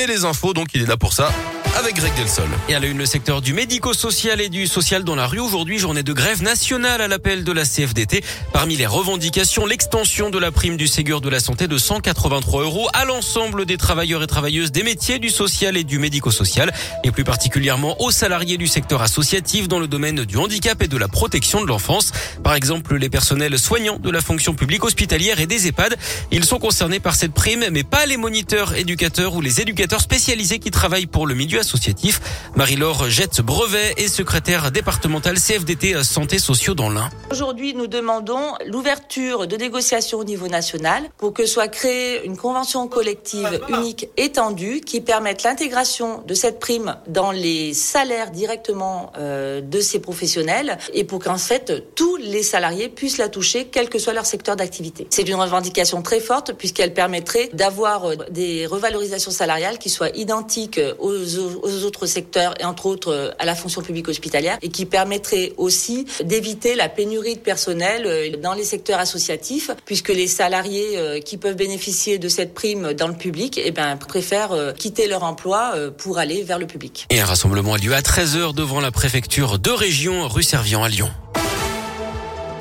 et les infos, donc il est là pour ça avec Greg Delsol. Et à la une, le secteur du médico-social et du social dans la rue. Aujourd'hui, journée de grève nationale à l'appel de la CFDT. Parmi les revendications, l'extension de la prime du Ségur de la santé de 183 euros à l'ensemble des travailleurs et travailleuses des métiers du social et du médico-social et plus particulièrement aux salariés du secteur associatif dans le domaine du handicap et de la protection de l'enfance. Par exemple, les personnels soignants de la fonction publique hospitalière et des EHPAD. Ils sont concernés par cette prime, mais pas les moniteurs, éducateurs ou les éducateurs spécialisés qui travaillent pour le milieu associatif. Marie-Laure Jette Brevet est secrétaire départementale CFDT Santé Sociaux dans l'Ain. Aujourd'hui, nous demandons l'ouverture de négociations au niveau national pour que soit créée une convention collective unique étendue qui permette l'intégration de cette prime dans les salaires directement euh, de ces professionnels et pour qu'en fait tous les salariés puissent la toucher quel que soit leur secteur d'activité. C'est une revendication très forte puisqu'elle permettrait d'avoir euh, des revalorisations salariales qui soient identiques aux aux autres secteurs et entre autres euh, à la fonction publique hospitalière et qui permettrait aussi d'éviter la pénurie de personnel euh, dans les secteurs associatifs puisque les salariés euh, qui peuvent bénéficier de cette prime dans le public eh ben, préfèrent quitter leur emploi pour aller vers le public. Et un rassemblement a lieu à 13h devant la préfecture de région rue Servian à Lyon.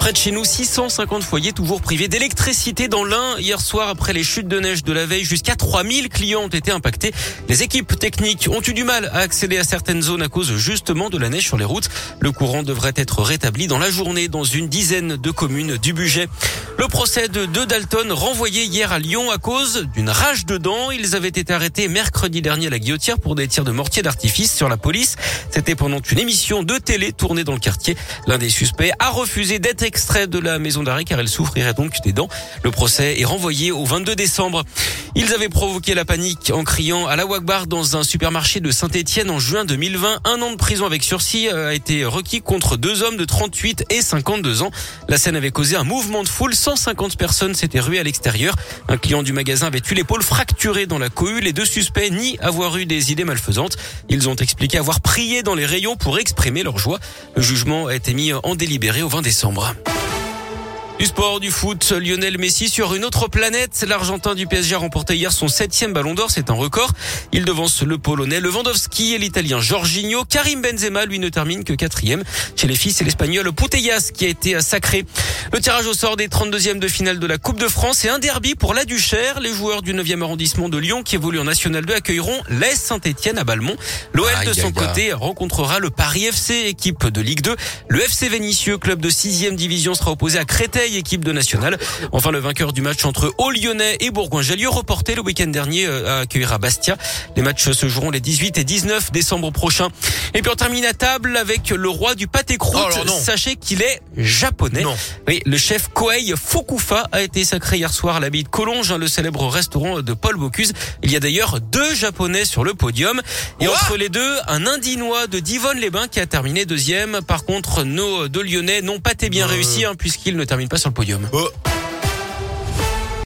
Près de chez nous, 650 foyers toujours privés d'électricité dans l'Ain. Hier soir, après les chutes de neige de la veille, jusqu'à 3000 clients ont été impactés. Les équipes techniques ont eu du mal à accéder à certaines zones à cause justement de la neige sur les routes. Le courant devrait être rétabli dans la journée dans une dizaine de communes du budget. Le procès de deux Dalton renvoyés hier à Lyon à cause d'une rage de dents. Ils avaient été arrêtés mercredi dernier à la Guillotière pour des tirs de mortier d'artifice sur la police. C'était pendant une émission de télé tournée dans le quartier. L'un des suspects a refusé d'être extrait de la maison d'arrêt car elle souffrirait donc des dents. Le procès est renvoyé au 22 décembre. Ils avaient provoqué la panique en criant à la Wagbar dans un supermarché de Saint-Etienne en juin 2020. Un an de prison avec sursis a été requis contre deux hommes de 38 et 52 ans. La scène avait causé un mouvement de foule. 150 personnes s'étaient ruées à l'extérieur. Un client du magasin avait eu l'épaule fracturée dans la cohue. Les deux suspects nient avoir eu des idées malfaisantes. Ils ont expliqué avoir prié dans les rayons pour exprimer leur joie. Le jugement a été mis en délibéré au 20 décembre. Du sport, du foot, Lionel Messi sur une autre planète. L'Argentin du PSG a remporté hier son septième ballon d'or, c'est un record. Il devance le Polonais Lewandowski et l'Italien Jorginho. Karim Benzema, lui, ne termine que quatrième. Chez les filles, c'est l'Espagnol Putellas qui a été sacré. Le tirage au sort des 32e de finale de la Coupe de France et un derby pour la Duchère. Les joueurs du 9e arrondissement de Lyon qui évoluent en National 2 accueilleront l'Est Saint-Etienne à Balmont. L'OL de son côté rencontrera le Paris FC, équipe de Ligue 2. Le FC Vénitieux, club de 6e division, sera opposé à Créteil équipe de nationale. Enfin, le vainqueur du match entre Haut-Lyonnais et Bourgoin-Jallieu, reporté le week-end dernier, euh, accueillera Bastia. Les matchs se joueront les 18 et 19 décembre prochains. Et puis on termine à table avec le roi du pâté croûte. Oh, Sachez qu'il est japonais. Oui, le chef Koei Fukufa a été sacré hier soir à l'abbaye de Collonges, hein, le célèbre restaurant de Paul Bocuse. Il y a d'ailleurs deux japonais sur le podium. Et entre les deux, un indinois de Divonne-les-Bains qui a terminé deuxième. Par contre, nos deux lyonnais n'ont pas été bien réussi hein, puisqu'ils ne terminent pas sur le podium. Oh.